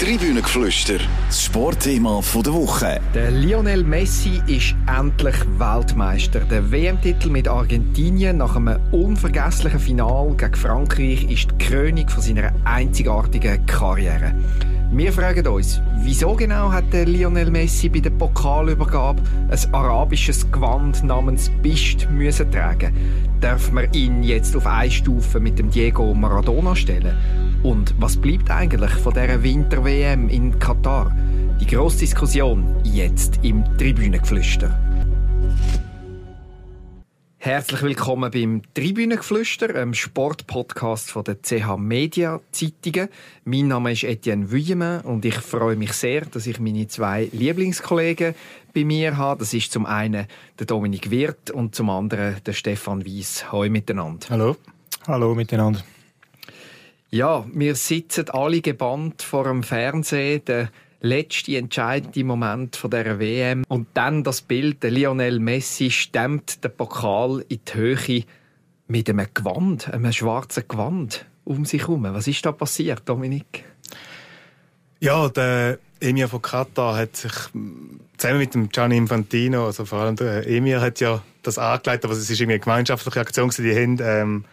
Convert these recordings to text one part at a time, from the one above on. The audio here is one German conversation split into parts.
Tribünengeflüster, das Sportthema der Woche. Der Lionel Messi ist endlich Weltmeister. Der WM-Titel mit Argentinien nach einem unvergesslichen Final gegen Frankreich ist die Krönung von seiner einzigartigen Karriere. Wir fragen uns, wieso genau hat der Lionel Messi bei der Pokalübergabe ein arabisches Gewand namens Bist müssen tragen? Darf man ihn jetzt auf eine Stufe mit dem Diego Maradona stellen? Und was bleibt eigentlich von dieser Winter-WM in Katar? Die grosse Diskussion jetzt im Tribünengeflüster. Herzlich willkommen beim Tribünengeflüster, einem Sportpodcast von der CH Media Zeitungen. Mein Name ist Etienne Vuillemin und ich freue mich sehr, dass ich meine zwei Lieblingskollegen bei mir habe. Das ist zum einen der Dominik Wirth und zum anderen der Stefan Wies. Hallo miteinander. Hallo. Hallo miteinander. Ja, wir sitzen alle gebannt vor dem Fernsehen. Der letzte entscheidende Moment von der WM und dann das Bild, der Lionel Messi stemmt den Pokal in die Höhe mit einem Gewand, einem schwarzen Gewand um sich herum. Was ist da passiert, Dominik? Ja, der Emir von Katar hat sich zusammen mit dem Gianni Infantino, also vor allem der Emir, hat ja das angeleitet, aber es ist irgendwie eine gemeinschaftliche Aktion. Die haben ähm,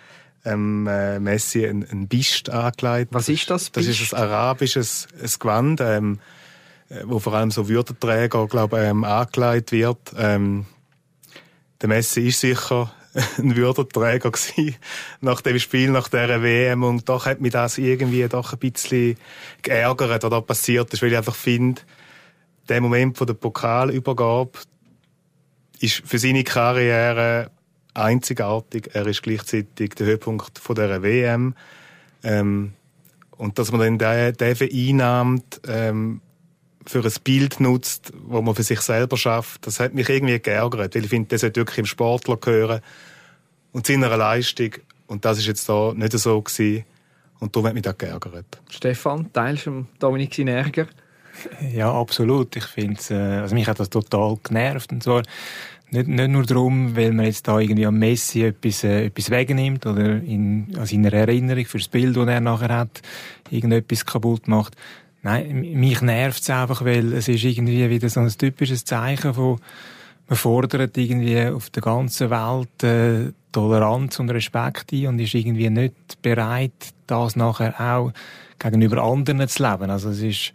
ähm, äh, Messi ein, ein Bist angelegt. Was ist das? Bist? Das ist ein arabisches ein Gewand. Ähm, äh, wo vor allem so Würdenträger, glaube ähm, angelegt wird. Ähm, der Messi ist sicher ein Würdenträger gewesen nach dem Spiel, nach der WM und doch hat mich das irgendwie doch ein bisschen geärgert, was da passiert ist, weil ich einfach finde, der Moment von der Pokalübergabe ist für seine Karriere einzigartig. Er ist gleichzeitig der Höhepunkt von der WM. Ähm, und dass man dann den, den vereinnahmt, ähm, für ein Bild nutzt, wo man für sich selber schafft, das hat mich irgendwie geärgert, weil ich finde, das sollte wirklich im Sportler gehören und seiner Leistung. Und das ist jetzt da nicht so gewesen. Und darum hat mich das geärgert. Stefan, teilst du Dominik seinen Ärger? Ja, absolut. Ich finde äh, also mich hat das total genervt. Und zwar nicht, nicht nur darum, weil man jetzt da irgendwie am Messi etwas, äh, etwas wegnimmt oder in, an seiner Erinnerung für das Bild, das er nachher hat, irgendetwas kaputt macht, Nein, mich nervt es einfach, weil es ist irgendwie wieder so ein typisches Zeichen von, man fordert irgendwie auf der ganzen Welt äh, Toleranz und Respekt ein und ist irgendwie nicht bereit, das nachher auch gegenüber anderen zu leben. Also es ist,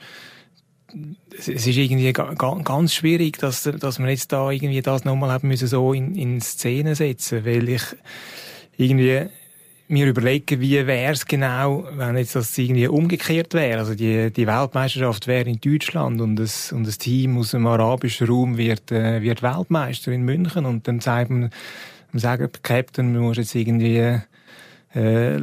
es ist irgendwie ganz schwierig, dass, dass man jetzt da irgendwie das nochmal haben müssen so in, in Szene setzen, weil ich irgendwie mir überlegen, wie wäre es genau, wenn jetzt das irgendwie umgekehrt wäre. Also die, die Weltmeisterschaft wäre in Deutschland und das, und das Team aus dem arabischen Raum wird, äh, wird Weltmeister in München und dann sagt man, man sagt, Captain, man muss jetzt irgendwie äh,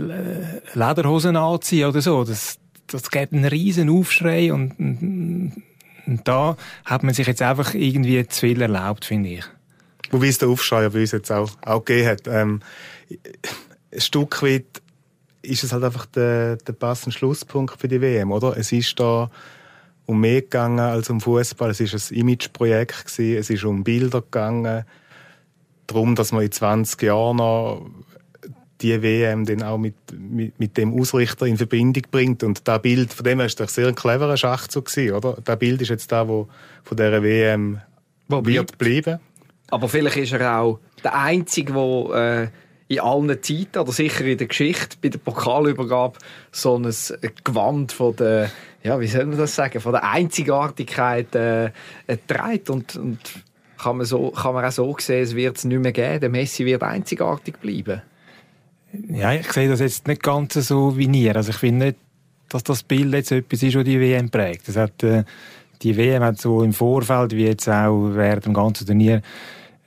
Lederhosen anziehen oder so. Das, das gibt einen riesen Aufschrei und, und, und da hat man sich jetzt einfach irgendwie zu viel erlaubt, finde ich. Wobei es der Aufschrei bei uns jetzt auch, auch gegeben hat. Ähm, ein Stück weit ist es halt einfach der, der passende Schlusspunkt für die WM, oder? Es ist da um mehr gegangen als um Fußball. Es ist ein Imageprojekt gewesen. Es ist um Bilder gegangen. Darum, dass man in 20 Jahren noch die WM dann auch mit, mit, mit dem Ausrichter in Verbindung bringt. Und das Bild, von dem ist doch sehr ein cleverer Schachzug gewesen, oder? Das Bild ist jetzt da, wo von dieser WM wo wird bleiben. Aber vielleicht ist er auch der Einzige, der in allen Zeiten oder sicher in der Geschichte bei der Pokalübergabe so ein Gewand von der, ja, wie soll man das sagen, von der Einzigartigkeit äh, trägt und, und kann man, so, kann man auch so sehen, es wird es nicht mehr geben. Der Messi wird einzigartig bleiben. Ja, ich sehe das jetzt nicht ganz so wie ihr. Also ich finde nicht, dass das Bild jetzt etwas ist, das die WM prägt. Das hat, äh, die WM hat so im Vorfeld, wie jetzt auch während dem ganzen Turnier,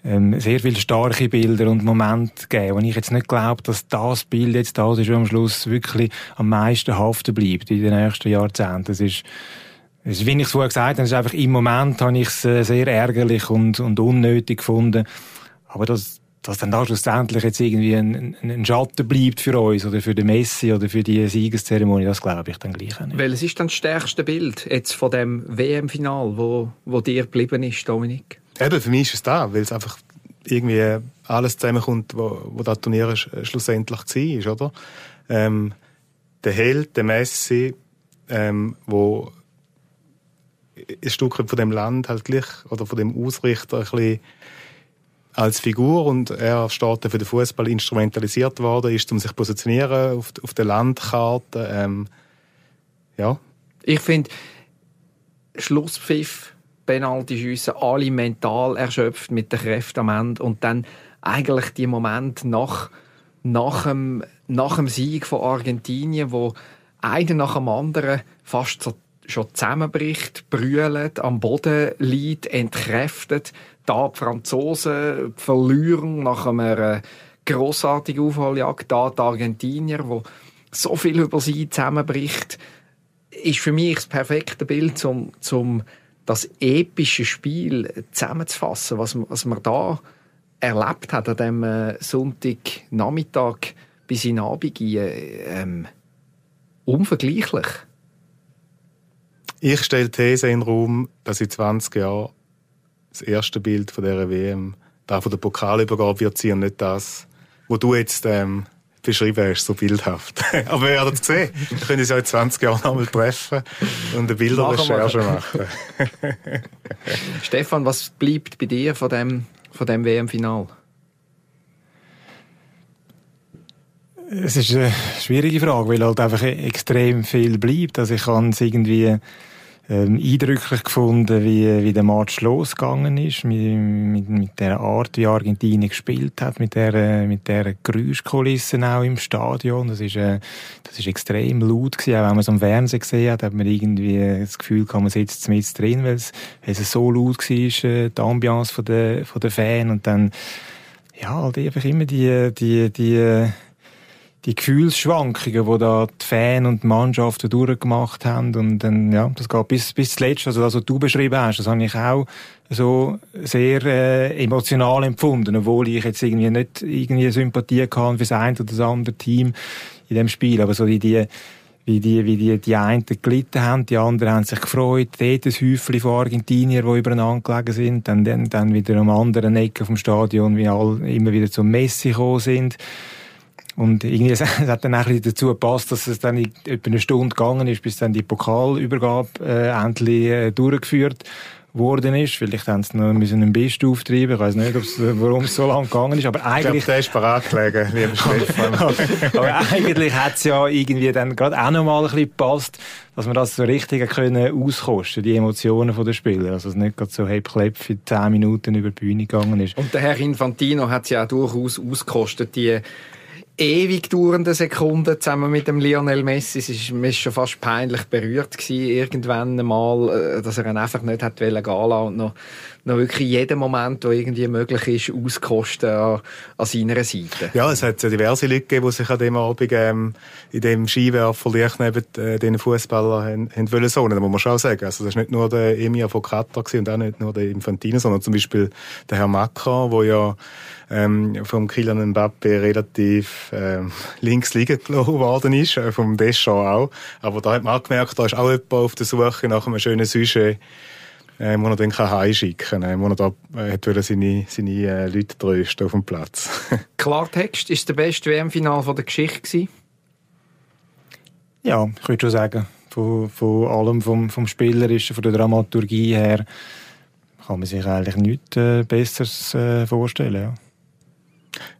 ähm, sehr viele starke Bilder und Momente gegeben. Und ich jetzt nicht glaube, dass das Bild jetzt das ist, am Schluss wirklich am meisten haften bleibt in den nächsten Jahrzehnten. Das ist, das ist wie ich es vorher gesagt habe, ist einfach im Moment habe ich es äh, sehr ärgerlich und, und unnötig gefunden. Aber das, dass dann da schlussendlich jetzt irgendwie ein, ein, Schatten bleibt für uns oder für den Messi oder für die Siegeszeremonie, das glaube ich dann gleich nicht. Welches ist dann das stärkste Bild jetzt von dem WM-Final, wo, wo dir geblieben ist, Dominik? Eben, für mich ist es da, weil es einfach irgendwie alles zusammenkommt, wo, wo das Turnier schlussendlich war, oder? Ähm, der Held, der Messi, ähm, wo ein Stück von dem Land halt gleich, oder von dem Ausrichter ein bisschen als Figur und er steht für den Fußball instrumentalisiert worden ist, um sich positionieren auf, auf der Landkarte. Ähm, ja. Ich finde, Schlusspfiff, Penalty-Schüsse, alle mental erschöpft mit den Kräften am Ende und dann eigentlich die Moment nach, nach, dem, nach dem Sieg von Argentinien, wo einer nach dem anderen fast so schon zusammenbricht, brüllt, am Boden liegt, entkräftet. Da die Franzosen verlieren nach einer grossartigen Aufholjagd. Da die Argentinier, wo so viel über sie zusammenbricht, ist für mich das perfekte Bild, um, um das epische Spiel zusammenzufassen, was, was man da erlebt hat an dem äh, Sonntagnachmittag bis in Abend. Ähm, unvergleichlich. Ich stelle die These in den Raum, dass in 20 Jahren das erste Bild von dieser WM, da von der Pokalübergabe wird sein und nicht das, wo du jetzt ähm, beschrieben hast, so bildhaft. Aber wir werden es sehen. Wir können uns ja in 20 Jahren nochmal treffen und eine Bilderrecherche machen. Stefan, was bleibt bei dir von dem, von dem WM-Final? Es ist eine schwierige Frage, weil halt einfach extrem viel bleibt. Also ich habe es irgendwie ähm, eindrücklich gefunden, wie, wie der Match losgegangen ist, mit, mit, mit der Art, wie Argentinien gespielt hat, mit der, mit der Geräuschkulisse auch im Stadion. Das ist, äh, das ist extrem laut gewesen. Auch wenn man es am Fernsehen gesehen hat, hat man irgendwie das Gefühl, man sitzt mit drin, weil es, weil es so laut war, äh, die Ambiance von der, von der Fan und dann, ja, halt einfach immer die, die, die, die Gefühlsschwankungen, die da die Fans und die Mannschaften durchgemacht haben. Und dann, ja, das geht bis, bis zuletzt, also das, was du beschrieben hast, das habe ich auch so sehr äh, emotional empfunden, obwohl ich jetzt irgendwie nicht irgendwie Sympathie hatte für das eine oder das andere Team in dem Spiel. Aber so die, die wie die, wie die, die einen gelitten haben, die anderen haben sich gefreut, dort ein Häufchen von Argentinier, die übereinander gelegen sind, dann, dann, dann wieder am anderen Ecke vom Stadion, wie alle immer wieder zum Messi gekommen sind. Und irgendwie, es hat dann auch dazu gepasst, dass es dann etwa eine Stunde gegangen ist, bis dann die Pokalübergabe äh, endlich äh, durchgeführt worden ist. Vielleicht haben sie noch müssen einen Best auftreiben. Ich weiß nicht, warum es so lange gegangen ist. Aber eigentlich. Ich glaube, der ist parat gelegen, lieber Stefan. aber eigentlich hat es ja irgendwie dann gerade auch noch mal ein bisschen gepasst, dass man das so richtig können auskosten, die Emotionen der Spieler. Also, es nicht gerade so hey, Klepp für 10 Minuten über die Bühne gegangen ist. Und der Herr Infantino hat es ja auch durchaus ausgekostet, die ewig dauernden Sekunden zusammen mit dem Lionel Messi. Es ist mir schon fast peinlich berührt gewesen, irgendwann mal, äh, dass er ihn einfach nicht hat gehen lassen und noch, noch wirklich jeden Moment, der irgendwie möglich ist, auskosten an, an seiner Seite. Ja, es hat ja diverse Leute gegeben, die sich an dem Abend ähm, in dem Skiwerferlicht neben äh, den Fußballern haben, haben wollen so. Das muss man schon sagen. Also das ist nicht nur der Emir von Katar und auch nicht nur der Infantino, sondern zum Beispiel der Herr Macron, der ja ähm, vom Kylian Mbappé relativ ähm, links liegen gelassen worden ist, äh, vom Deschamps auch. Aber da hat man auch gemerkt, da ist auch jemand auf der Suche nach einem schönen Sujet, äh, wo er dann heimschicken kann, äh, wo er da äh, hat seine, seine äh, Leute trösten auf dem Platz. Klartext, ist das beste WM-Final der Geschichte gewesen? Ja, ich würde schon sagen. Von, von allem, vom, vom Spielerischen, von der Dramaturgie her, kann man sich eigentlich nichts äh, Besseres äh, vorstellen. Ja.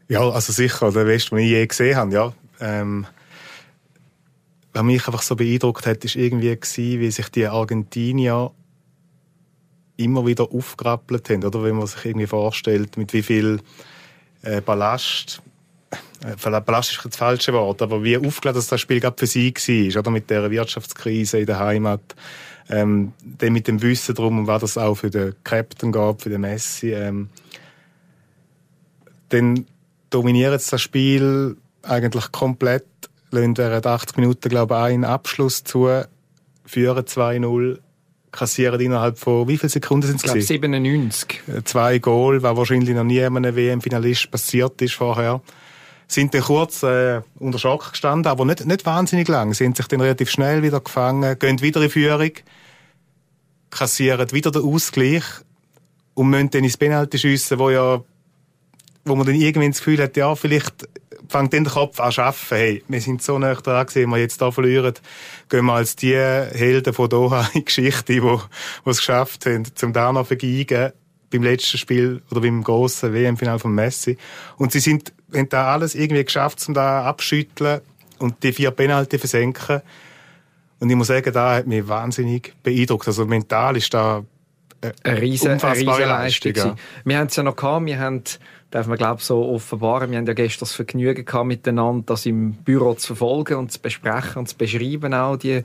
Ja, also sicher, der Beste, den ich je gesehen habe, ja. Ähm, was mich einfach so beeindruckt hat, ist irgendwie gewesen, wie sich die Argentinier immer wieder aufgerappelt haben, oder? Wenn man sich irgendwie vorstellt, mit wie viel äh, Ballast, äh, Ballast ist das falsche Wort, aber wie aufgeladen das Spiel gerade für sie war, oder? Mit der Wirtschaftskrise in der Heimat, ähm, dann mit dem Wissen und was das auch für den Captain gab, für den Messi, ähm, dann dominieren das Spiel eigentlich komplett, lassen während 80 Minuten, glaube ich, einen Abschluss zu, führen 2-0, kassieren innerhalb von, wie viele Sekunden sind es? Ich glaube 97. Äh, zwei Goal, was wahrscheinlich noch nie einem WM-Finalist passiert ist vorher. Sind dann kurz äh, unter Schock gestanden, aber nicht, nicht wahnsinnig lang. Sie sind sich dann relativ schnell wieder gefangen, gehen wieder in Führung, kassieren wieder den Ausgleich und müssen dann ins Penalty schiessen, wo ja wo man dann irgendwann das Gefühl hat, ja, vielleicht fängt in den Kopf an zu arbeiten. Hey, wir sind so nah dran gewesen, wenn wir jetzt da verlieren, gehen wir als die Helden von Doha in die Geschichte, die, die es geschafft haben, zum da noch vergeigen beim letzten Spiel oder beim grossen WM-Final von Messi. Und sie sind, haben da alles irgendwie geschafft, um da abschütteln und die vier Penalty versenken. Und ich muss sagen, da hat mich wahnsinnig beeindruckt. Also mental ist da eine riesen, unfassbare eine Leistung. Leistung ja. Wir haben es ja noch gehabt, wir haben, darf man glaube so offenbaren, wir haben ja gestern das Vergnügen gehabt, miteinander das im Büro zu verfolgen und zu besprechen und zu beschreiben auch, die,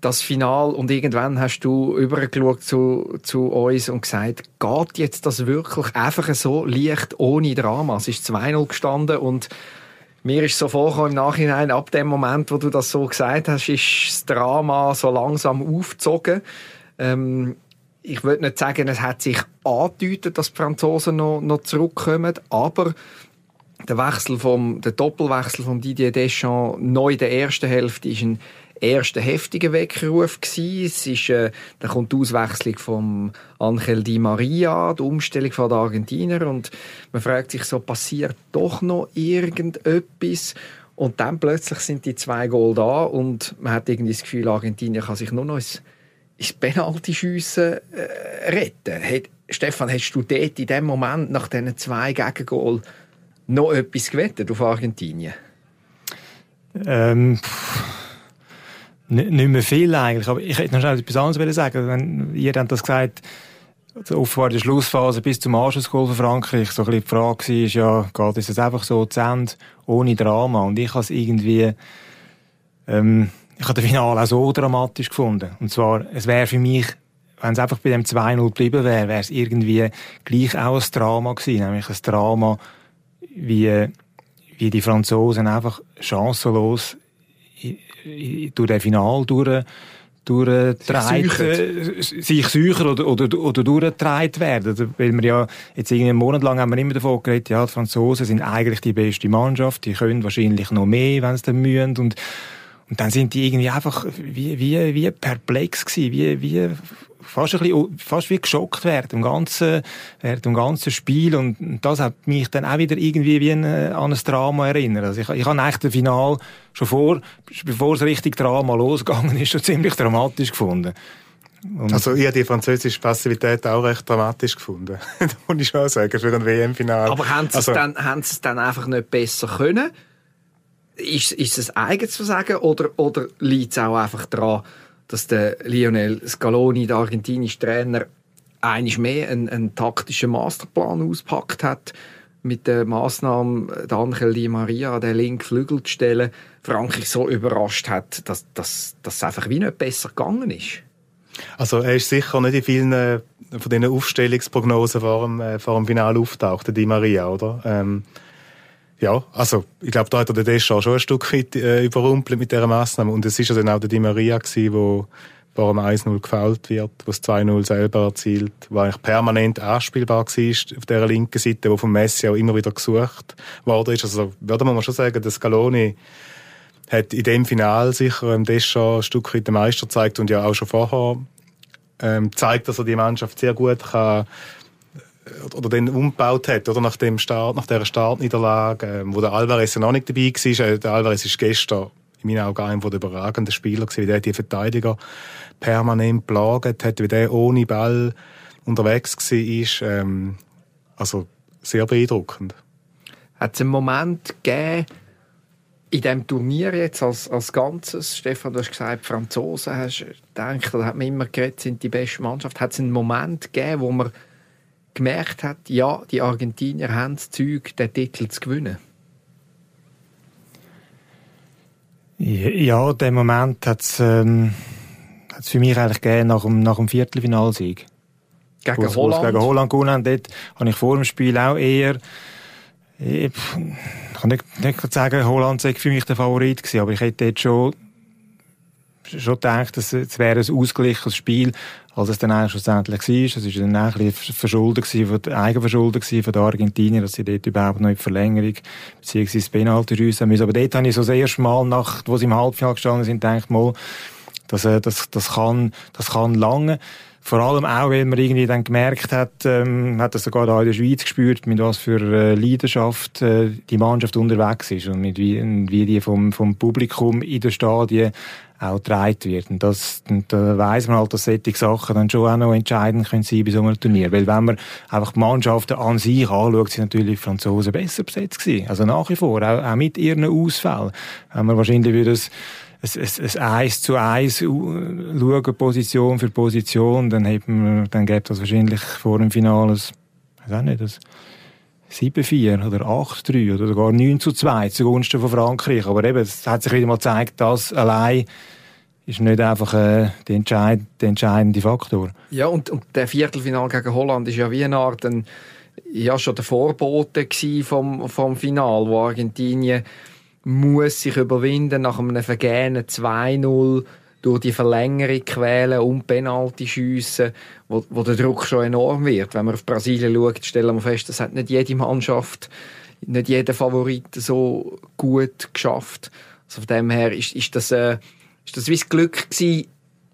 das Final und irgendwann hast du übergeschaut zu, zu uns und gesagt, geht jetzt das wirklich einfach so leicht ohne Drama? Es ist 2-0 gestanden und mir ist so vorgekommen im Nachhinein, ab dem Moment, wo du das so gesagt hast, ist das Drama so langsam aufgezogen. Ähm, ich würde nicht sagen, es hat sich angedeutet, dass die Franzosen noch, noch zurückkommen, aber der Wechsel vom, der Doppelwechsel von Didier Deschamps neu in der ersten Hälfte ist ein erster heftiger Weckruf. Es ist, äh, dann kommt die Auswechslung von Angel Di Maria, die Umstellung von den Argentinier und man fragt sich so, passiert doch noch irgendetwas? Und dann plötzlich sind die zwei Goal da und man hat irgendwie das Gefühl, Argentinien kann sich nur noch ins, ins Penalty-Schiessen äh, retten. Hat, Stefan, hast du dort in dem Moment nach diesen zwei Gegengol noch etwas gewettet auf Argentinien? Ähm, nicht mehr viel eigentlich, aber ich hätte noch schnell etwas anderes sagen wenn Ihr habt das gesagt, offenbar die Schlussphase bis zum Anschlussgoal für Frankreich, so ein bisschen die Frage war, ja, geht es jetzt einfach so zu Ende, ohne Drama? Und ich habe es irgendwie, ähm, ich habe das Finale auch so dramatisch gefunden. Und zwar, es wäre für mich, wenn es einfach bei dem 2-0 geblieben wäre, wäre es irgendwie gleich auch ein Drama gewesen, nämlich ein Drama, wie, wie die Franzosen einfach chancenlos durch den Final durch, durchgetragen, sich sicher oder, oder, oder durchgetragen werden. Also, weil wir ja, jetzt irgendwie einen Monat lang haben wir immer davon geredet, ja, die Franzosen sind eigentlich die beste Mannschaft, die können wahrscheinlich noch mehr, wenn sie dann mühen und, und dann sind die irgendwie einfach wie, wie, wie perplex gewesen, wie, wie fast ein bisschen, fast wie geschockt während dem ganzen, während dem ganzen Spiel und das hat mich dann auch wieder irgendwie wie ein, äh, an ein Drama erinnert. Also ich, ich habe eigentlich das Final schon vor, bevor es richtig Drama losgegangen ist, schon ziemlich dramatisch gefunden. Und also ich habe die französische Passivität auch recht dramatisch gefunden. das muss ich schon sagen, für ein WM-Final. Aber haben sie, also, es dann, haben sie es dann einfach nicht besser können? Ist, ist es eigens zu sagen oder, oder liegt es auch einfach daran, dass der Lionel Scaloni, der argentinische Trainer, eigentlich mehr einen, einen taktischen Masterplan auspackt hat, mit der Maßnahme, Angel Di Maria den linken Flügel zu stellen, Frankreich so überrascht hat, dass, dass, dass es einfach wie nicht besser gegangen ist. Also er ist sicher nicht in vielen äh, von diesen Aufstellungsprognosen vor dem, äh, vor dem Finale auftaucht, der Di Maria, oder? Ähm, ja, also ich glaube, da hat er den Deschamps schon ein Stück weit äh, überrumpelt mit dieser Massnahme. Und es ist ja dann auch der Di Maria gewesen, wo vor dem 1-0 gefault wird, wo das 2-0 selber erzielt, wo eigentlich permanent anspielbar war auf dieser linken Seite, wo vom Messi auch immer wieder gesucht worden ist. Also würde man schon sagen, dass Scaloni hat in dem Final sicher dem Deschamps ein Stück weit den Meister gezeigt und ja auch schon vorher ähm, zeigt, dass er die Mannschaft sehr gut kann oder den umgebaut hat, oder nach dem Start, nach der Startniederlage, ähm, wo der Alvarez ja noch nicht dabei war. Äh, der Alvarez ist gestern in meinen Augen einer der überragenden Spieler gewesen, wie der die Verteidiger permanent plagt hat, wie der ohne Ball unterwegs war. Ähm, also sehr beeindruckend. Hat es einen Moment gegeben, in diesem Turnier jetzt als, als Ganzes, Stefan, du hast gesagt, die Franzosen hast gedacht, da hat man immer geredet, sind die beste Mannschaft. Hat es einen Moment gegeben, wo man gemerkt hat, ja, die Argentinier haben das Zeug, den Titel zu gewinnen? Ja, den Moment hat es ähm, für mich eigentlich gegeben nach dem, nach dem Viertelfinalsieg. Gegen wo's, Holland? Wo's gegen Holland gewonnen haben. Dort habe ich vor dem Spiel auch eher ich kann nicht, nicht sagen, Holland sei für mich der Favorit gewesen, aber ich hätte dort schon schon gedacht, dass es wäre ein ausgeglichenes Spiel, als es dann eigentlich schlussendlich war. Es war dann ein bisschen verschuldet von, Eigenverschulden von den Argentiniern, dass sie dort überhaupt noch in die Verlängerung beziehungsweise Penalty rüssen müssen. Aber dort habe ich so das erste Mal, nach, wo sie im Halbfinale gestanden sind, gedacht, mal, Das, äh, das, das kann, das kann lange. Vor allem auch, weil man irgendwie dann gemerkt hat, ähm, hat das sogar da in der Schweiz gespürt, mit was für äh, Leidenschaft äh, die Mannschaft unterwegs ist und mit wie, wie die vom, vom Publikum in den Stadien auch getragen wird. Und das, und da weiss man halt, dass solche Sachen dann schon auch noch entscheidend können sein bei so einem Turnier. Weil wenn man einfach die Mannschaften an sich anschaut, sind natürlich die Franzosen besser besetzt gewesen. Also nach wie vor, auch, auch mit ihren Ausfällen. Wenn man wahrscheinlich würde es ein, ein Eis zu Eis schauen, Position für Position, dann, man, dann gibt es wahrscheinlich vor dem Finale ein, weiß auch nicht, ein 7-4 oder 8-3 oder sogar 9 zu 2 zugunsten von Frankreich. Aber eben, es hat sich wieder mal gezeigt, dass allein ist nicht einfach äh, der, entscheid entscheidende Faktor. Ja, und, und der Viertelfinal gegen Holland ist ja wie eine Art ein, ja, schon der Vorbote vom, vom Final, wo Argentinien muss sich überwinden nach einem vergehenen 2-0 durch die Verlängerung quälen und Penalty schiessen, wo, wo der Druck schon enorm wird. Wenn man auf Brasilien schaut, stellen wir fest, das hat nicht jede Mannschaft, nicht jeder Favorit so gut geschafft. Also von dem her ist, ist das, äh, ist das wie das Glück gewesen,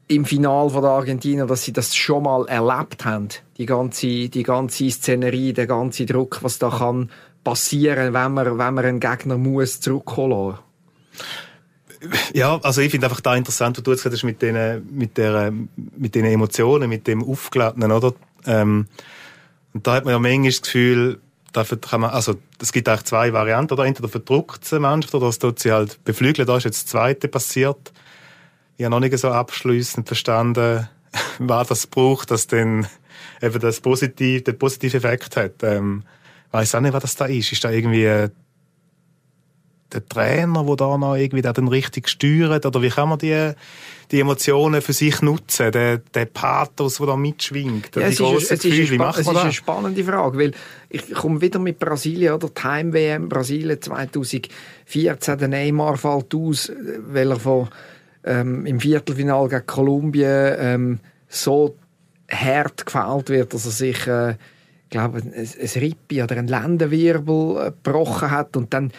im Final der Argentinier, dass sie das schon mal erlebt haben. Die ganze, die ganze Szenerie, der ganze Druck, was da kann passieren, wenn man, wenn man einen Gegner muss zurückholen ja, also ich finde einfach da interessant, was du jetzt hast mit den, mit der, mit den Emotionen, mit dem Aufgeladenen, oder? Ähm, und da hat man ja manchmal das Gefühl, da kann man, also, es gibt eigentlich zwei Varianten, oder? Entweder verdruckt sie Mannschaft, oder es tut sie halt beflügeln. Da ist jetzt das Zweite passiert. Ich habe noch nicht so abschließend verstanden, was das braucht, dass dann eben das positiv, den positiven Effekt hat. Ähm, weiß auch nicht, was das da ist. Ist da irgendwie äh, der Trainer, der da noch irgendwie dann richtig steuert? Oder wie kann man die, die Emotionen für sich nutzen? Der, der Pathos, der da mitschwingt? Ja, es, ist, es, ist, wie macht es ist eine spannende Frage, weil ich komme wieder mit Brasilien, oder? Time WM Brasilien 2014, der Neymar fällt aus, weil er von, ähm, im Viertelfinal gegen Kolumbien ähm, so hart gefällt wird, dass er sich äh, glaube, ein, ein Rippi oder ein Lendenwirbel äh, gebrochen hat und dann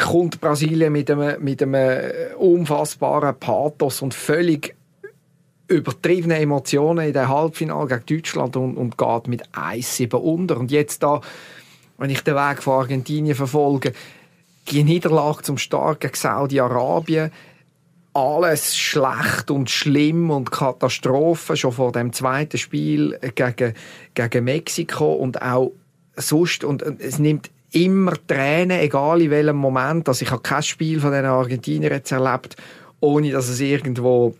kommt Brasilien mit einem, mit einem äh, unfassbaren Pathos und völlig übertriebene Emotionen in der Halbfinale gegen Deutschland und, und geht mit 1-7 unter. Und jetzt da, wenn ich den Weg von Argentinien verfolge, die Niederlage zum Start gegen Saudi-Arabien, alles schlecht und schlimm und Katastrophe schon vor dem zweiten Spiel gegen, gegen Mexiko und auch sonst und es nimmt immer Tränen, egal in welchem Moment. Also ich habe kein Spiel von den Argentiniern jetzt erlebt, ohne dass es irgendwo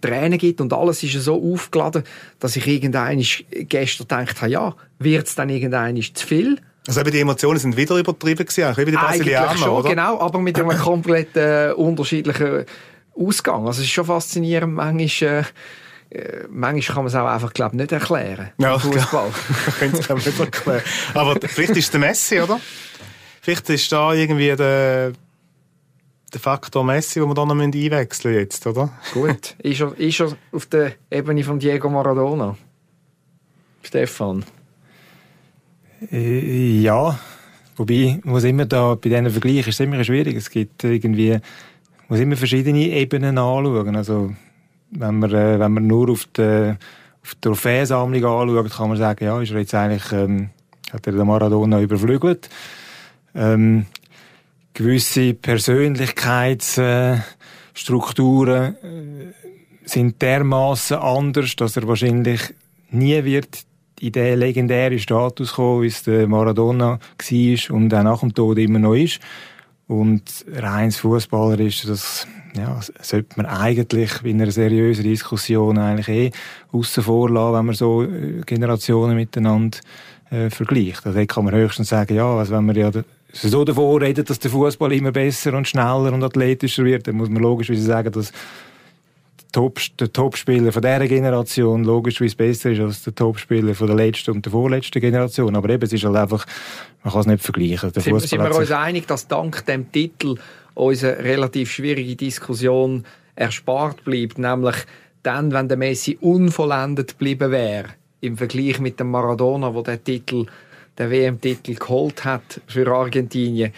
Tränen gibt und alles ist so aufgeladen, dass ich irgendein gestern gedacht habe, ja, wird es dann irgendein zu viel? Also eben die Emotionen sind wieder übertrieben gewesen, wie die Brasilianer, schon, oder? genau, aber mit einem komplett äh, unterschiedlichen Ausgang. Also es ist schon faszinierend, manchmal, äh, manchmal kann man es auch einfach, glaube nicht erklären. Ja, Fußball. kann es nicht erklären. Aber vielleicht ist es der Messi, oder? Vielleicht ist da irgendwie der, der Faktor Messi, den wir da noch einwechseln jetzt, oder? Gut. Ist er, ist er auf der Ebene von Diego Maradona? Stefan? Äh, ja. Wobei, muss immer da, bei diesen Vergleichen ist es immer schwierig. Es gibt irgendwie muss immer verschiedene Ebenen anschauen. Also, wenn man, äh, wenn man nur auf die, auf die Trophäensammlung anschaut, kann man sagen, ja, ist er jetzt eigentlich, ähm, hat er den Maradona überflügelt. Ähm, gewisse Persönlichkeitsstrukturen äh, sind dermaßen anders, dass er wahrscheinlich nie wird in den legendären Status kommen, wie es der Maradona war und auch nach dem Tod immer noch ist. Und rein Fußballer ist das, ja, sollte man eigentlich in einer seriösen Diskussion eigentlich eh aussen vor lassen, wenn man so äh, Generationen miteinander äh, vergleicht. Also kann man höchstens sagen, ja, also wenn man ja so davor redet, dass der Fußball immer besser und schneller und athletischer wird, dann muss man logisch sagen, dass Top, der Topspieler von dieser Generation logischerweise besser ist als der Topspieler von der letzten und der vorletzten Generation. Aber eben, es ist halt einfach, man kann es nicht vergleichen. Der sind, sind wir uns einig, dass dank dem Titel unsere relativ schwierige Diskussion erspart bleibt, nämlich dann, wenn der Messi unvollendet geblieben wäre, im Vergleich mit dem Maradona, wo der Titel, der WM-Titel geholt hat für Argentinien,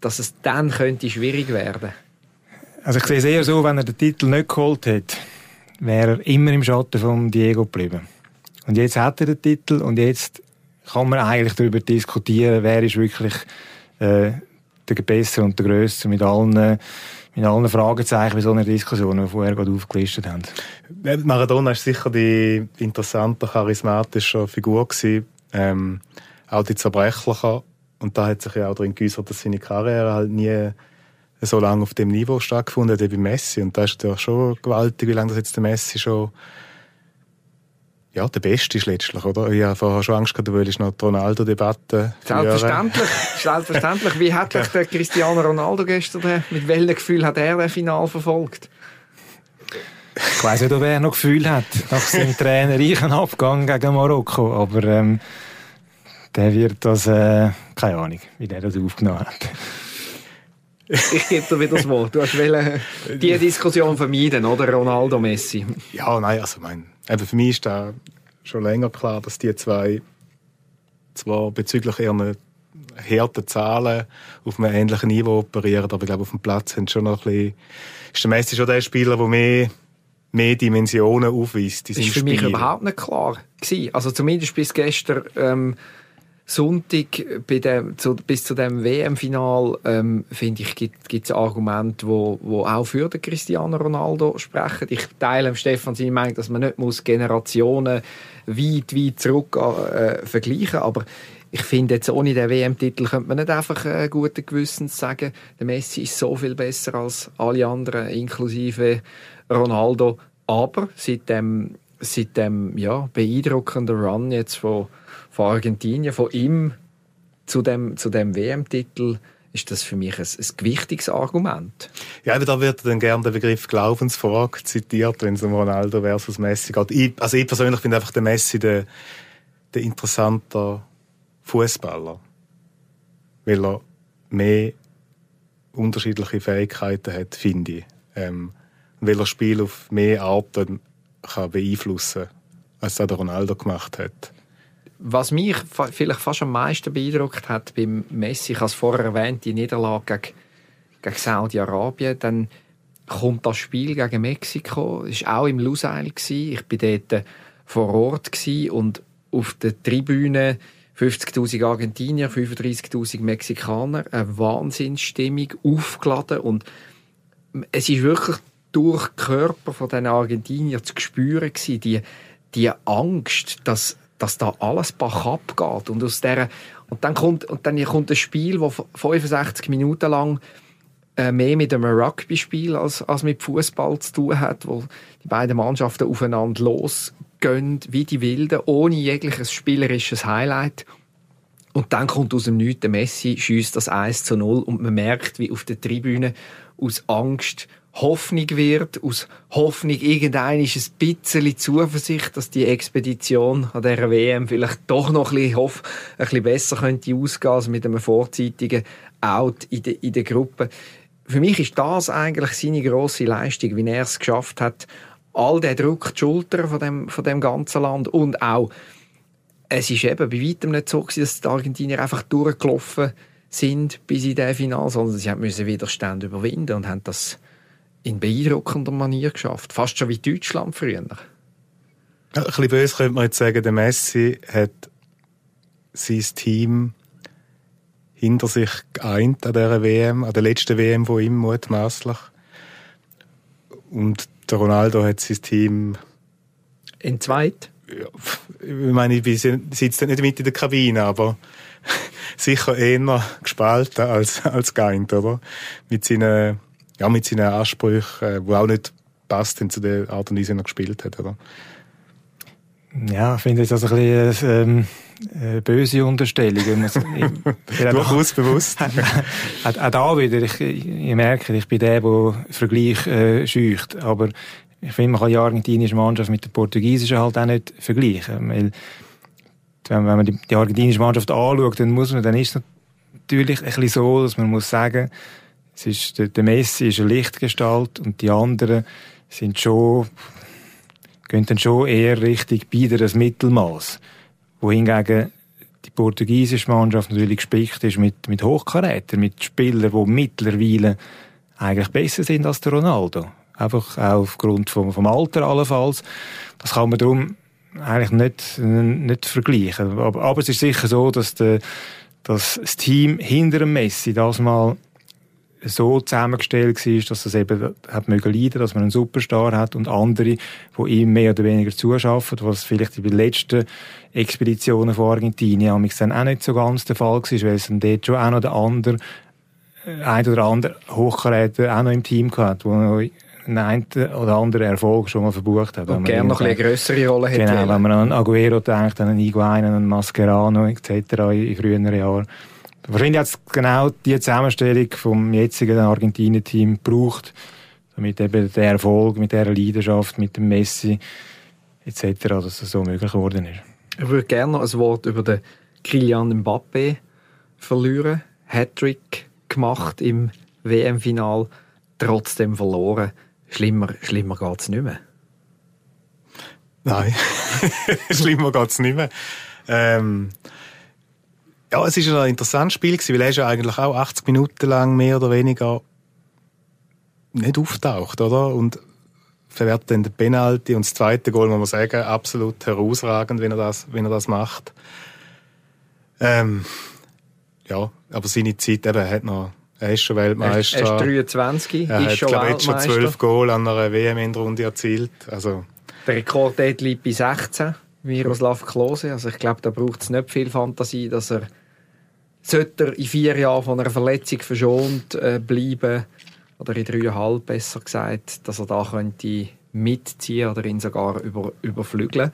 dass es dann könnte schwierig werden. Also ich sehe es eher so, wenn er den Titel nicht geholt hätte, wäre er immer im Schatten von Diego geblieben. Und jetzt hat er den Titel und jetzt kann man eigentlich darüber diskutieren, wer ist wirklich äh, der Bessere und der Größere mit allen, mit allen Fragezeichen bei so einer Diskussion, die vorher gerade aufgelistet haben. Maradona ist sicher die interessante, charismatische Figur gewesen, ähm, auch die zerbrechliche. Und da hat sich ja auch drin geäußert, dass seine Karriere halt nie so lange auf dem Niveau stattgefunden hat wie Messi. Und da ist ja schon gewaltig, wie lange das jetzt der Messi schon ja, der Beste ist letztlich, oder? Ich habe vorher schon Angst gehabt, du willst noch die Ronaldo-Debatte Selbstverständlich, selbstverständlich. Wie hat dich der Cristiano Ronaldo gestern, mit welchem Gefühl hat er das Final verfolgt? Ich weiss nicht, ob er noch Gefühl hat, nach seinem trainerreichen Abgang gegen Marokko, aber ähm, der wird das, äh, keine Ahnung, wie der das aufgenommen hat. Ich gebe dir wieder das Wort. Du hast wollen, die Diskussion vermeiden, oder? Ronaldo, Messi. Ja, nein, also mein, eben für mich ist da schon länger klar, dass die zwei zwar bezüglich ihrer harten Zahlen auf einem ähnlichen Niveau operieren, aber ich glaube, auf dem Platz sind schon noch ein bisschen, ist der Messi schon der Spieler, der mehr mehr Dimensionen aufweist. Das ist für mich überhaupt nicht klar gewesen. Also zumindest bis gestern ähm, Sonntag bei dem, zu, bis zu dem WM-Final ähm, finde ich gibt es Argumente, wo, wo auch für den Cristiano Ronaldo sprechen. Ich teile Stefan seine Meinung, dass man nicht muss Generationen weit weit zurück äh, vergleichen, aber ich finde jetzt ohne den WM-Titel könnte man nicht einfach äh, guten Gewissens sagen, der Messi ist so viel besser als alle anderen, inklusive Ronaldo. Aber seit dem, seit dem ja, beeindruckenden Run jetzt von von Argentinien, von ihm zu dem, zu dem WM-Titel, ist das für mich ein, ein gewichtiges Argument. Ja, da wird dann gerne der Begriff Glaubensfrage zitiert, wenn es um Ronaldo versus Messi geht. Ich, also ich persönlich finde einfach den Messi der, der interessanter Fußballer, weil er mehr unterschiedliche Fähigkeiten hat, finde ich. Ähm, weil er Spiel auf mehr Arten kann beeinflussen kann, als das der Ronaldo gemacht hat. Was mich vielleicht fast am meisten beeindruckt hat beim Messi, ich habe es vorher erwähnt, die Niederlage gegen, gegen Saudi-Arabien, dann kommt das Spiel gegen Mexiko, es war auch im Lusail, ich war dort vor Ort und auf der Tribüne 50.000 Argentinier, 35.000 Mexikaner, eine Wahnsinnsstimmung, aufgeladen und es ist wirklich durch den Körper von den Argentinier zu spüren gewesen, die, die Angst, dass dass da alles bach abgeht. Und, aus der, und, dann kommt, und dann kommt ein Spiel, das 65 Minuten lang äh, mehr mit einem Rugby-Spiel als, als mit Fußball zu tun hat, wo die beiden Mannschaften aufeinander losgehen, wie die Wilden, ohne jegliches spielerisches Highlight. Und dann kommt aus dem Nichts der Messi, schießt das 1 zu 0 und man merkt, wie auf der Tribüne aus Angst Hoffnung wird, aus Hoffnung irgendein ist ein bisschen Zuversicht, dass die Expedition an dieser WM vielleicht doch noch ein bisschen, hoff, ein bisschen besser könnte ausgehen als mit einem vorzeitigen Out in der, in der Gruppe. Für mich ist das eigentlich seine grosse Leistung, wie er es geschafft hat, all den Druck die Schultern von dem, von dem ganzen Land und auch es ist eben bei weitem nicht so gewesen, dass die Argentinier einfach durchgelaufen sind bis in den Final, sondern sie mussten Widerstand überwinden und haben das in beeindruckender Manier geschafft. Fast schon wie Deutschland früher. Ein bisschen böse könnte man jetzt sagen, der Messi hat sein Team hinter sich geeint an dieser WM, an der letzten WM von ihm mutmaßlich. Und der Ronaldo hat sein Team entzweit. Ja, ich meine, ich sitze nicht mit in der Kabine, aber sicher eher gespalten als, als geeint, oder? Mit seinen ja, mit seinen Ansprüchen, äh, wo auch nicht passt zu der Art und Weise, wie er gespielt hat, oder? Ja, ich finde das ein bisschen ähm, eine böse Unterstellung. Durchaus bewusst. auch, auch da wieder, ich, ich merke, ich bin der, der Vergleich äh, scheucht, aber ich finde, man kann die argentinische Mannschaft mit der portugiesischen halt auch nicht vergleichen, weil wenn man die, die argentinische Mannschaft anschaut, dann muss man, dann ist es natürlich ein bisschen so, dass man muss sagen, es ist, der, der Messi ist eine Lichtgestalt und die anderen sind schon, gehen dann schon eher Richtung beider das Mittelmaß. Wohingegen die portugiesische Mannschaft natürlich gespickt ist mit, mit Hochkarätern, mit Spielern, die mittlerweile eigentlich besser sind als der Ronaldo. Einfach auch aufgrund vom, vom Alter allenfalls. Das kann man darum eigentlich nicht, nicht vergleichen. Aber, aber es ist sicher so, dass, der, dass das Team hinter dem Messi das mal so zusammengestellt war, dass es eben hat mögen leiden, dass man einen Superstar hat und andere, die ihm mehr oder weniger zuschaffen, was vielleicht in den letzten Expeditionen von Argentinien dann auch nicht so ganz der Fall war, weil es dann dort schon auch noch der andere, äh, ein oder andere Hochkaräter auch noch im Team hatte, wo einen oder anderen Erfolg schon mal verbucht hat. Und gerne noch eine größere Rolle hätte. Genau, wenn man an Aguero denkt, an einen Higuain, an einen Mascherano etc. in früheren Jahren. Wahrscheinlich hat es genau die Zusammenstellung vom jetzigen Argentinien-Team gebraucht, damit eben der Erfolg mit dieser Leidenschaft, mit dem Messi etc., dass es so möglich geworden ist. Ich würde gerne noch ein Wort über den Kylian Mbappé verlieren. Hattrick gemacht im WM-Final, trotzdem verloren. Schlimmer, schlimmer geht es nicht mehr. Nein, schlimmer geht es nicht mehr. Ähm, ja, es war ein interessantes Spiel, weil er ist ja eigentlich auch 80 Minuten lang mehr oder weniger nicht auftaucht, oder? Und verwertet dann den Penalty und das zweite Goal, muss man sagen, absolut herausragend, wenn er das, wenn er das macht. Ähm, ja, aber seine Zeit eben, er hat noch, er ist schon Weltmeister. Er ist 23, er ist hat, schon glaube jetzt schon 12 Goal an einer WM-Endrunde erzielt. Also. Der Rekord dort liegt bei 16. Miroslav Klose. Also ich glaube, da braucht es nicht viel Fantasie, dass er sollte er in vier Jahren von einer Verletzung verschont äh, bleiben oder in dreieinhalb besser gesagt, dass er da könnte mitziehen oder ihn sogar über, überflügeln.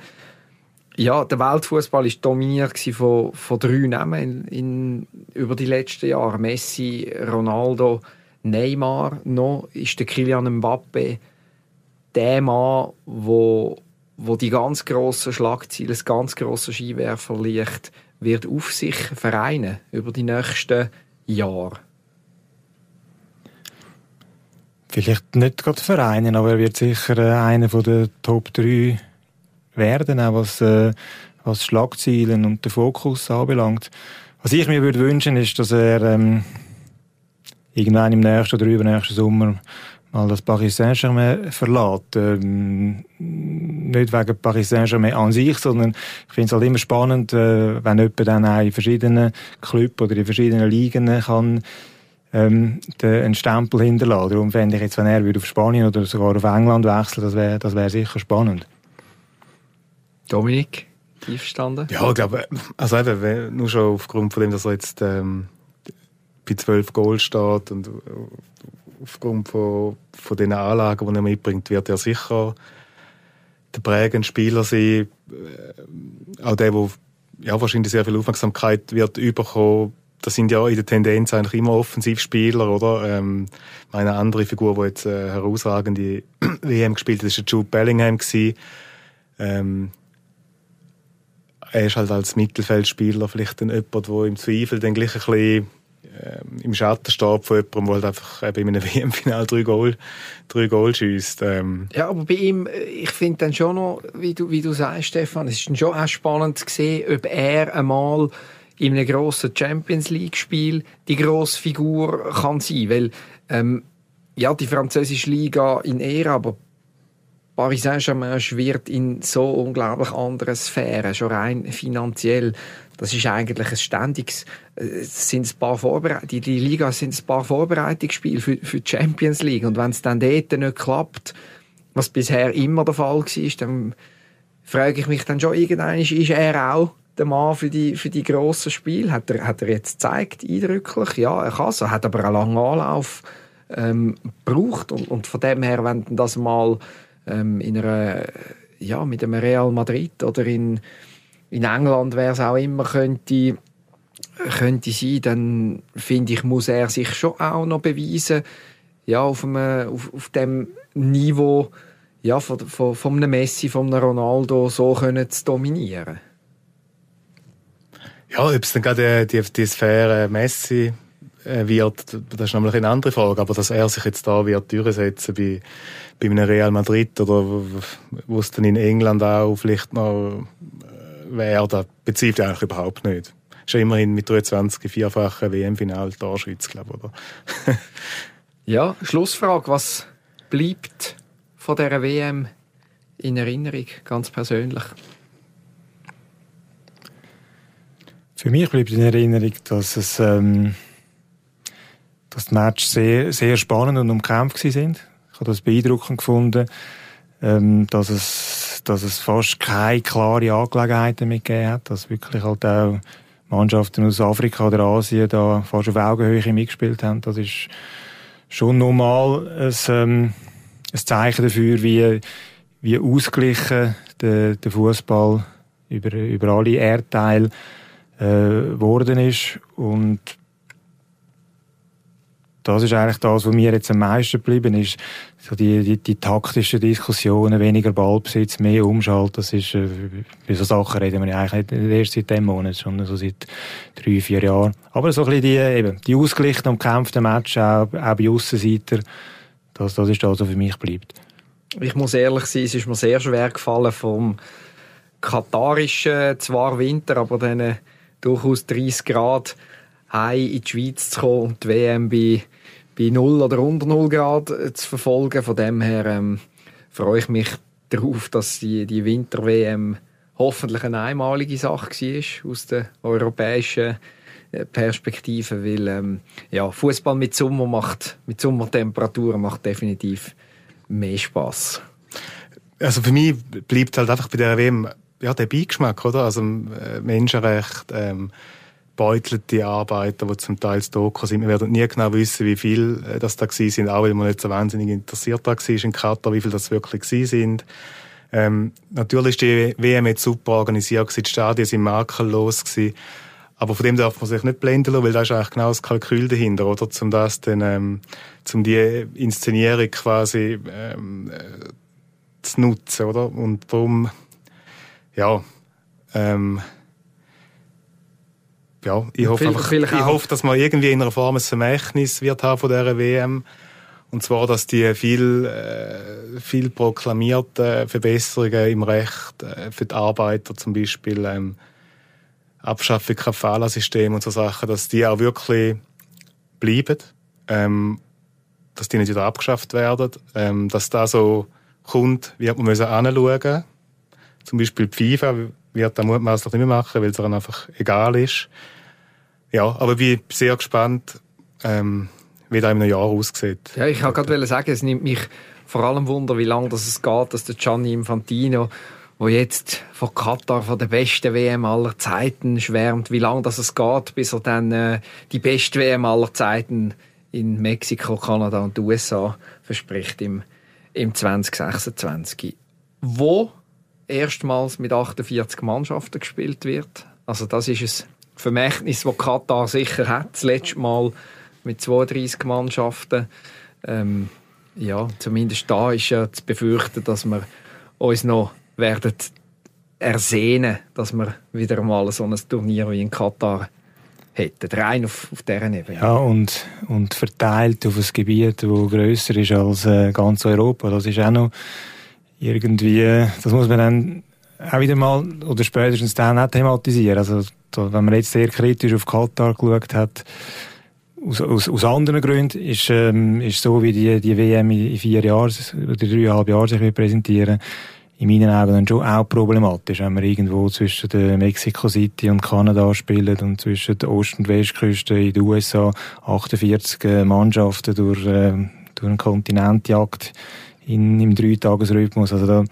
Ja, der Weltfußball ist dominiert von, von drei Namen in, in, über die letzten Jahre. Messi, Ronaldo, Neymar. Noch ist der Kylian Mbappe der Mann, wo wo die ganz grossen Schlagziele, das ganz grosse Skiwerferlicht wird auf sich vereinen über die nächsten Jahre. Vielleicht nicht gerade vereinen, aber er wird sicher äh, einer von den Top 3 werden, auch was, äh, was Schlagzielen und den Fokus anbelangt. Was ich mir würde wünschen, ist, dass er ähm, irgendwann im nächsten oder übernächsten Sommer mal das Paris Saint-Germain verlässt. Ähm, nicht wegen Paris Saint-Germain an sich, sondern ich finde es halt immer spannend, äh, wenn jemand dann auch in verschiedenen Clubs oder in verschiedenen Ligen kann ähm, den, einen Stempel hinterlassen. Darum fände ich jetzt, wenn er würde auf Spanien oder sogar auf England wechseln, das wäre das wär sicher spannend. Dominik, einverstanden? Ja, ich glaube, also eben, nur schon aufgrund von dem, dass er jetzt ähm, bei 12 Goal steht und aufgrund von, von den Anlagen, die er mitbringt, wird er sicher der prägende Spieler sein. Äh, auch der, der ja, wahrscheinlich sehr viel Aufmerksamkeit wird überkommen. Das sind ja in der Tendenz eigentlich immer Offensivspieler, oder? Ähm, eine andere Figur, die jetzt äh, herausragende WM gespielt hat, der Jude Bellingham. Ähm, er ist halt als Mittelfeldspieler vielleicht dann jemand, der im Zweifel dann gleich ein bisschen im Schatten steht von jemandem, der halt einfach eben in einem WM-Final drei Goal, drei Goal schießt. Ähm. Ja, aber bei ihm, äh, ich finde dann schon noch, wie du, wie du sagst, Stefan, es ist schon auch spannend zu sehen, ob er einmal in einem grossen Champions League-Spiel die grosse Figur kann sein, weil ähm, ja, die französische Liga in Ära, aber Paris Saint-Germain schwirrt in so unglaublich anderen Sphären, schon rein finanziell. Das ist eigentlich ein ständiges, äh, sind paar Vorbereit die, die Liga sind ein paar Vorbereitungsspiele für, für die Champions League. Und wenn es dann dort nicht klappt, was bisher immer der Fall war, dann frage ich mich dann schon, irgendwann ist er auch der Mann für die, für die grossen Spiele. Hat er, hat er jetzt gezeigt, eindrücklich? Ja, er kann. Er hat aber einen langen Anlauf ähm, gebraucht. Und, und von dem her, wenn das mal ähm, in einer, ja, mit einem Real Madrid oder in in England, wer es auch immer könnte, könnte sein, dann finde ich, muss er sich schon auch noch beweisen, ja, auf, einem, auf, auf dem Niveau ja, von, von, von einem Messi, von einem Ronaldo so können zu dominieren. Ja, ob es dann gerade die, die Sphäre Messi äh, wird, das ist nämlich eine andere Frage, aber dass er sich jetzt da wird durchsetzen bei, bei einem Real Madrid oder wo es dann in England auch vielleicht noch wäre, das bezweifle eigentlich überhaupt nicht. Ist ja immerhin mit 23 vierfachen WM-Final Torschütz, glaube ich, oder? Ja, Schlussfrage. Was bleibt von dieser WM in Erinnerung, ganz persönlich? Für mich bleibt in Erinnerung, dass es ähm, dass die Matches sehr, sehr spannend und umkämpft sind. Ich habe das beeindruckend gefunden, ähm, dass es, dass es fast keine klare Angelegenheiten mehr gegeben hat, dass wirklich halt auch Mannschaften aus Afrika oder Asien da fast auf Augenhöhe mitgespielt haben. Das ist schon normal ein, ähm, ein Zeichen dafür, wie, wie ausgeglichen der, der Fußball über, über alle Erdteile äh, worden ist und das ist eigentlich das, was mir jetzt am meisten geblieben ist. So die, die, die taktischen Diskussionen, weniger Ballbesitz, mehr Umschalten, das ist, äh, so Sachen reden wir eigentlich nicht erst seit dem Monat, sondern so seit drei, vier Jahren. Aber so ein bisschen die, eben, die ausgeglichenen und kämpften Matches, auch, auch bei Aussenseiter, das, das ist das, was für mich bleibt. Ich muss ehrlich sein, es ist mir sehr schwer gefallen vom katarischen, zwar Winter, aber dann durchaus 30 Grad heim in die Schweiz zu kommen und die WM bei bei 0 oder unter 0 Grad äh, zu verfolgen. Von dem her ähm, freue ich mich darauf, dass die, die Winter-WM hoffentlich eine einmalige Sache war aus der europäischen äh, Perspektive, weil ähm, ja, Fußball mit Sommer macht, mit Sommertemperaturen macht definitiv mehr Spaß. Also für mich bleibt halt einfach bei der WM ja, der Beigeschmack, oder? Also äh, Menschenrecht, ähm, beutelte Arbeiter, die zum Teil da sind. Wir werden nie genau wissen, wie viel äh, das da sind, auch weil man nicht so wahnsinnig interessiert war in Katar, wie viel das wirklich sind. Ähm, natürlich ist die WM jetzt super organisiert die Stadien sind makellos gewesen. Aber von dem darf man sich nicht blenden lassen, weil da ist eigentlich genau das Kalkül dahinter, oder? Zum das dann, ähm, zum die Inszenierung quasi, ähm, äh, zu nutzen, oder? Und darum, ja, ähm, ja, ich hoffe, einfach, ich hoffe, dass man irgendwie in einer Form ein Vermächtnis wird haben von dieser WM. Und zwar, dass die viel, äh, viel proklamierten Verbesserungen im Recht äh, für die Arbeiter, zum Beispiel ähm, Abschaffung Kafala-System und so Sachen, dass die auch wirklich bleiben, ähm, dass die nicht wieder abgeschafft werden, ähm, dass da so kommt, wird man müssen anschauen. Zum Beispiel die FIFA wird da mutmaßlich nicht mehr machen, weil es dann einfach egal ist. Ja, aber ich bin sehr gespannt, ähm, wie das in einem Jahr aussieht. Ja, ich wollte gerade sagen, es nimmt mich vor allem Wunder, wie lange das es geht, dass der Gianni Infantino, wo jetzt von Katar, von der besten WM aller Zeiten schwärmt, wie lange das es geht, bis er dann äh, die beste WM aller Zeiten in Mexiko, Kanada und USA verspricht im, im 2026. Wo erstmals mit 48 Mannschaften gespielt wird. Also das ist es Vermächtnis, das Katar sicher hat, das letzte Mal mit 32 Mannschaften. Ähm, ja, zumindest da ist ja zu befürchten, dass wir uns noch werden ersehnen, dass wir wieder mal so ein Turnier wie in Katar hätten, rein auf, auf dieser Ebene. Ja, und, und verteilt auf ein Gebiet, das grösser ist als äh, ganz Europa. Das ist auch noch irgendwie, das muss man dann auch wieder mal, oder spätestens dann auch thematisieren. Also, wenn man jetzt sehr kritisch auf Katar geschaut hat, aus, aus, aus anderen Gründen, ist, ähm, ist so, wie die, die WM in vier Jahren, oder dreieinhalb Jahren sich präsentieren, in meinen Augen dann schon auch problematisch, wenn man irgendwo zwischen der Mexico City und Kanada spielt und zwischen der Ost- und Westküste in den USA 48 äh, Mannschaften durch, äh, durch den Kontinent jagt in, im Dreitagesrhythmus. Also da,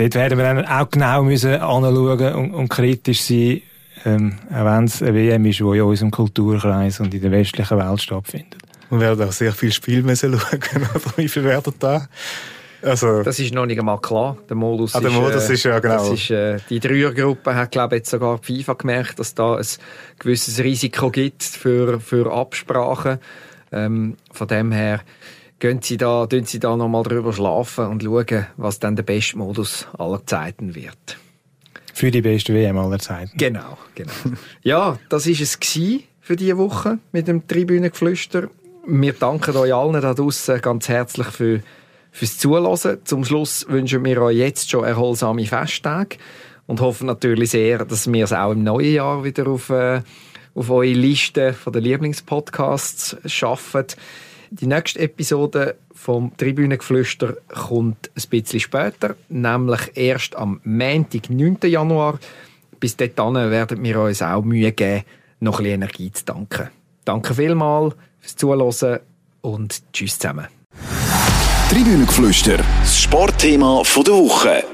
dort werden wir dann auch genau müssen anschauen und, und kritisch sein, ähm, auch wenn es eine WM ist, die in unserem Kulturkreis und in der westlichen Welt stattfindet. Wir werden auch sehr viel Spiel müssen schauen, oder wie viel werden da? Also, das ist noch nicht einmal klar. Der Modus, ah, der Modus ist, ist, ja genau. Das ist, äh, die Dreiergruppe hat, glaube jetzt sogar die FIFA gemerkt, dass da ein gewisses Risiko gibt für, für Absprachen. Ähm, von dem her, gehen Sie da, tun Sie da nochmal drüber schlafen und schauen, was dann der beste Modus aller Zeiten wird. Für die beste WM aller Zeiten. Genau, genau. ja, das ist es für diese Woche mit dem Tribünengeflüster. Wir danken euch allen da draußen ganz herzlich für, fürs Zuhören. Zum Schluss wünschen wir euch jetzt schon erholsame Festtage und hoffen natürlich sehr, dass wir es auch im neuen Jahr wieder auf, äh, auf eure Liste der Lieblingspodcasts schaffen. Die nächste Episode vom Tribünengeflüster kommt ein bisschen später, nämlich erst am Montag, 9. Januar. Bis dahin werden wir uns auch Mühe geben, noch ein Energie zu tanken. Danke vielmals fürs Zuhören und tschüss zusammen. Tribünengeflüster, das Sportthema der Woche.